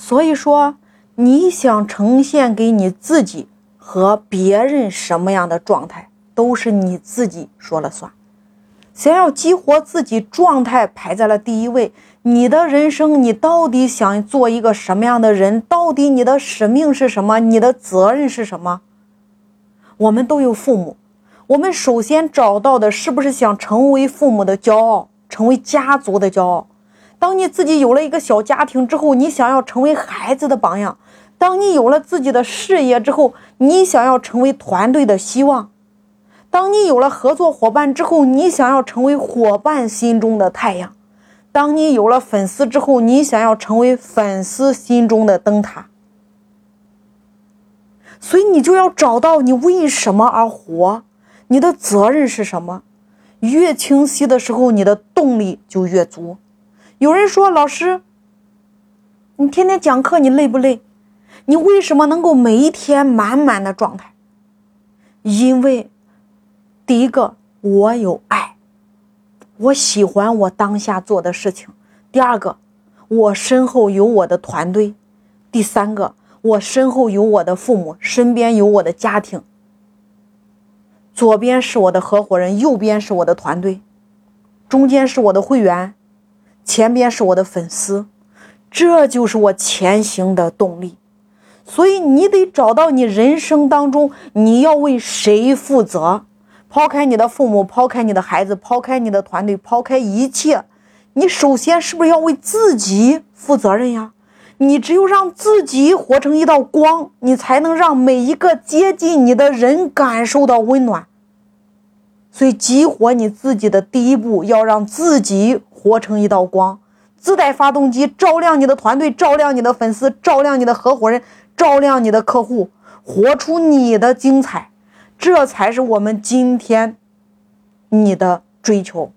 所以说，你想呈现给你自己和别人什么样的状态，都是你自己说了算。想要激活自己状态排在了第一位，你的人生，你到底想做一个什么样的人？到底你的使命是什么？你的责任是什么？我们都有父母，我们首先找到的是不是想成为父母的骄傲，成为家族的骄傲？当你自己有了一个小家庭之后，你想要成为孩子的榜样；当你有了自己的事业之后，你想要成为团队的希望；当你有了合作伙伴之后，你想要成为伙伴心中的太阳；当你有了粉丝之后，你想要成为粉丝心中的灯塔。所以你就要找到你为什么而活，你的责任是什么？越清晰的时候，你的动力就越足。有人说：“老师，你天天讲课，你累不累？你为什么能够每一天满满的状态？因为第一个，我有爱，我喜欢我当下做的事情；第二个，我身后有我的团队；第三个，我身后有我的父母，身边有我的家庭。左边是我的合伙人，右边是我的团队，中间是我的会员。”前边是我的粉丝，这就是我前行的动力。所以你得找到你人生当中你要为谁负责。抛开你的父母，抛开你的孩子，抛开你的团队，抛开一切，你首先是不是要为自己负责任呀？你只有让自己活成一道光，你才能让每一个接近你的人感受到温暖。所以，激活你自己的第一步，要让自己。活成一道光，自带发动机，照亮你的团队，照亮你的粉丝，照亮你的合伙人，照亮你的客户，活出你的精彩，这才是我们今天你的追求。